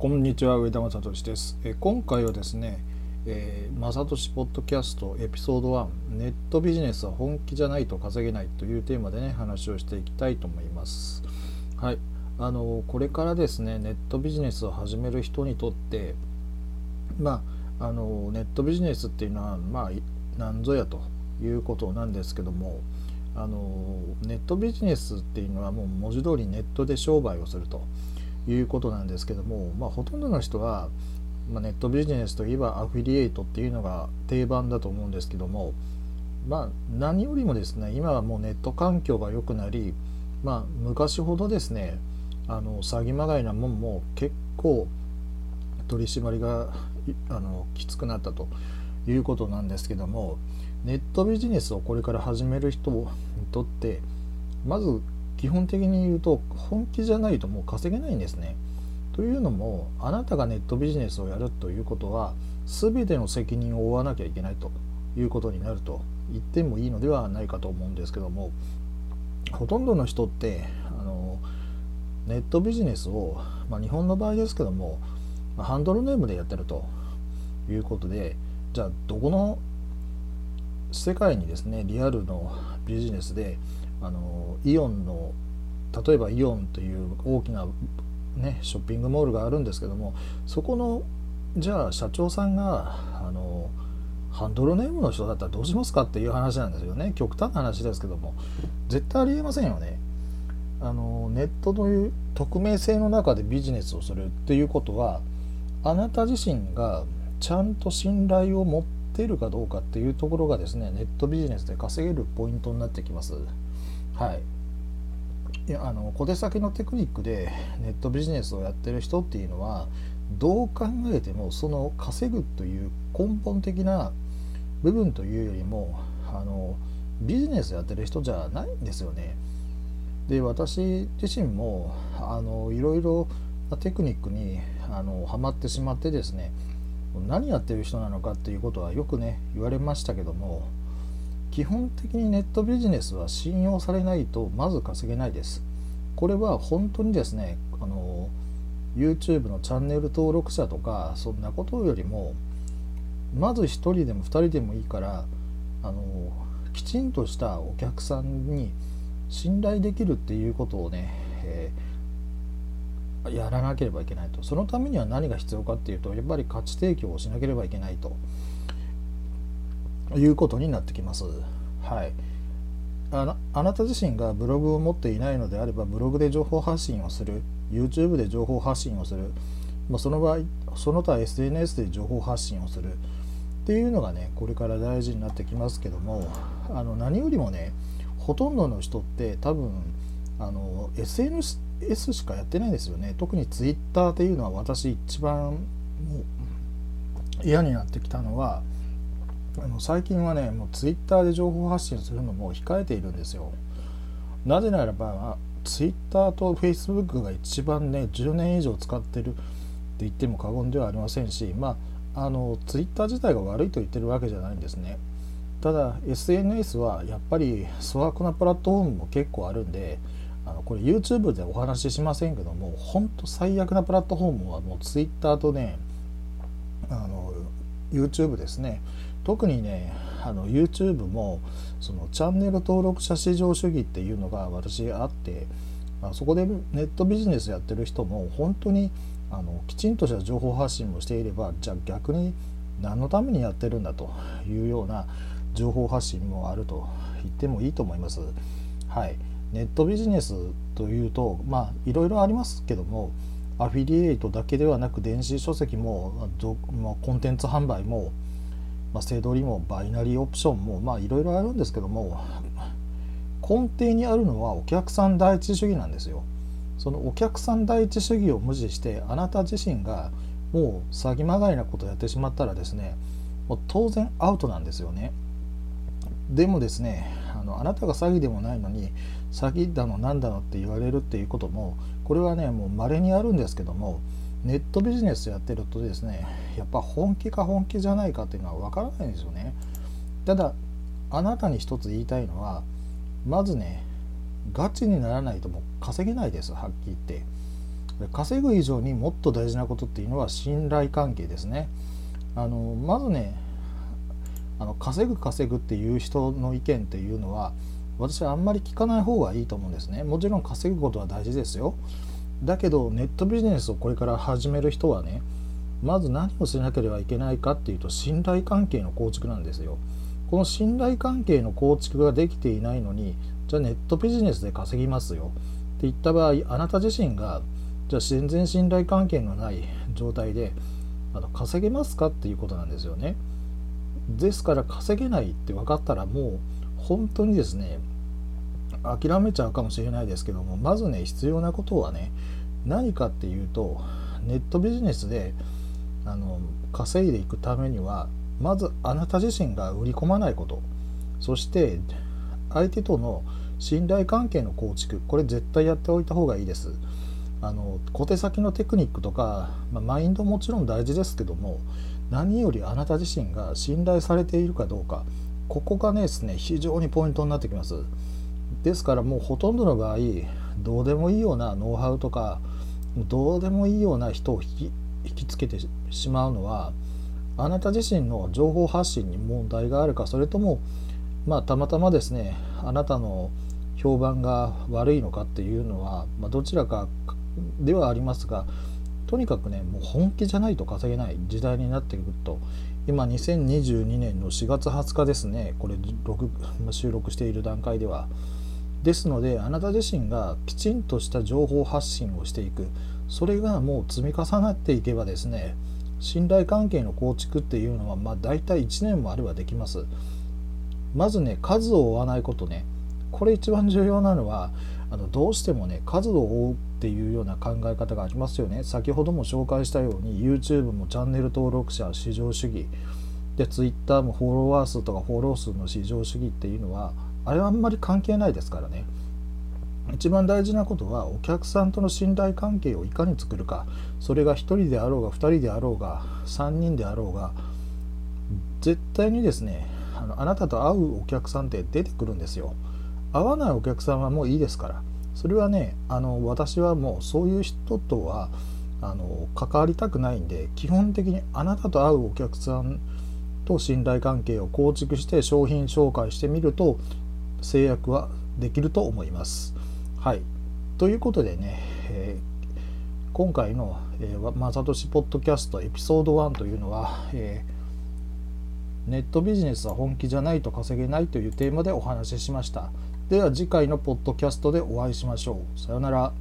こんにちは上田正俊です。え今回はですね、えー、正俊ポッドキャストエピソード1ネットビジネスは本気じゃないと稼げないというテーマでね話をしていきたいと思います。はい。あのこれからですねネットビジネスを始める人にとってまああのネットビジネスっていうのはまあ何ぞやということなんですけどもあのネットビジネスっていうのはもう文字通りネットで商売をすると。いうことなんですけども、まあ、ほとんどの人は、まあ、ネットビジネスといえばアフィリエイトっていうのが定番だと思うんですけども、まあ、何よりもですね今はもうネット環境が良くなり、まあ、昔ほどですねあの詐欺まがいなもんも結構取り締まりがあのきつくなったということなんですけどもネットビジネスをこれから始める人にとってまず基本的に言うと本気じゃないともう稼げないんですね。というのもあなたがネットビジネスをやるということは全ての責任を負わなきゃいけないということになると言ってもいいのではないかと思うんですけどもほとんどの人ってあのネットビジネスを、まあ、日本の場合ですけどもハンドルネームでやってるということでじゃあどこの世界にですねリアルのビジネスであのイオンの例えばイオンという大きな、ね、ショッピングモールがあるんですけどもそこのじゃあ社長さんがあのハンドルネームの人だったらどうしますかっていう話なんですよね極端な話ですけども絶対ありえませんよね。あのネットという匿名性の中でビジネスをするっていうことはあなた自身がちゃんと信頼を持っているかどうかっていうところがですねネットビジネスで稼げるポイントになってきます。はいいやあの小手先のテクニックでネットビジネスをやってる人っていうのはどう考えてもその稼ぐという根本的な部分というよりもあのビジネスやってる人じゃないんですよね。で私自身もあのいろいろなテクニックにあのハマってしまってですね何やってる人なのかっていうことはよくね言われましたけども基本的にネットビジネスは信用されないとまず稼げないです。これは本当にですねあの YouTube のチャンネル登録者とかそんなことよりもまず1人でも2人でもいいからあのきちんとしたお客さんに信頼できるっていうことをね、えー、やらなければいけないとそのためには何が必要かっていうとやっぱり価値提供をしなければいけないということになってきます。はいあなあなた自身がブログを持っていないのであればブログで情報発信をする YouTube で情報発信をする、まあ、その場合その他 SNS で情報発信をするっていうのがねこれから大事になってきますけどもあの何よりもねほとんどの人って多分あの SNS しかやってないんですよね特に Twitter っていうのは私一番嫌になってきたのはあの最近はねもうツイッターで情報発信するのも控えているんですよ。なぜならばツイッターとフェイスブックが一番ね10年以上使ってるって言っても過言ではありませんしまああのツイッター自体が悪いと言ってるわけじゃないんですね。ただ SNS はやっぱり粗悪なプラットフォームも結構あるんであのこれ YouTube でお話ししませんけども本当最悪なプラットフォームはもう Twitter とねあの YouTube ですね。特にねあの YouTube もそのチャンネル登録者至上主義っていうのが私あって、まあ、そこでネットビジネスやってる人も本当にあのきちんとした情報発信をしていればじゃあ逆に何のためにやってるんだというような情報発信もあると言ってもいいと思います。はい、ネットビジネスというとまあいろいろありますけどもアフィリエイトだけではなく電子書籍も、ま、コンテンツ販売もまあ、セドリもバイナリーオプションもまあいろいろあるんですけども根底にあるのはお客さん第一主義なんですよ。そのお客さん第一主義を無視してあなた自身がもう詐欺まがいなことをやってしまったらですねもう当然アウトなんですよね。でもですねあのあなたが詐欺でもないのに詐欺だのなんだのって言われるっていうこともこれはねもう稀にあるんですけどもネットビジネスやってるとですねやっぱ本気か本気じゃないかっていうのは分からないんですよねただあなたに一つ言いたいのはまずねガチにならないともう稼げないですはっきり言って稼ぐ以上にもっと大事なことっていうのは信頼関係ですね。あのまずねあの稼ぐ稼ぐっていう人の意見っていうのは私はあんまり聞かない方がいいと思うんですね。もちろん稼ぐことは大事ですよ。だけどネットビジネスをこれから始める人はねまず何をしなければいけないかっていうと信頼関係の構築なんですよ。この信頼関係の構築ができていないのにじゃあネットビジネスで稼ぎますよって言った場合あなた自身がじゃあ全然信頼関係のない状態であの稼げますかっていうことなんですよね。ですから稼げないって分かったらもう本当にですね諦めちゃうかもしれないですけどもまずね必要なことはね何かっていうとネットビジネスであの稼いでいくためにはまずあなた自身が売り込まないこと。そして相手との信頼関係の構築。これ絶対やっておいた方がいいです。あの小手先のテクニックとか、まあ、マインドもちろん大事ですけども何よりあなた自身が信頼されているかどうか。ここがねですね非常にポイントになってきます。ですからもうほとんどの場合どうでもいいようなノウハウとかどうでもいいような人を引きつけてしまうのはあなた自身の情報発信に問題があるかそれともまあたまたまですねあなたの評判が悪いのかっていうのは、まあ、どちらかではありますがとにかくねもう本気じゃないと稼げない時代になってくると今2022年の4月20日ですねこれ収録している段階ではですのであなた自身がきちんとした情報発信をしていく。それがもう積み重なっていけばですね信頼関係の構築っていうのはまあ大体1年もあればできます。まずね数を追わないことね。これ一番重要なのはあのどうしてもね数を追うっていうような考え方がありますよね。先ほども紹介したように YouTube もチャンネル登録者至上主義。で Twitter もフォロワー数とかフォロー数の至上主義っていうのはあれはあんまり関係ないですからね。一番大事なことはお客さんとの信頼関係をいかに作るか。それが1人であろうが2人であろうが3人であろうが絶対にですねあのあなたと会うお客さんって出てくるんですよ。合わないお客さんはもういいですから。それはねあの私はもうそういう人とはあの関わりたくないんで基本的にあなたと会うお客さんと信頼関係を構築して商品紹介してみると制約はできると思います。はい、ということでね、えー、今回の「えー、まさとしポッドキャスト」エピソード1というのは、えー、ネットビジネスは本気じゃないと稼げないというテーマでお話ししました。では次回のポッドキャストでお会いしましょう。さようなら。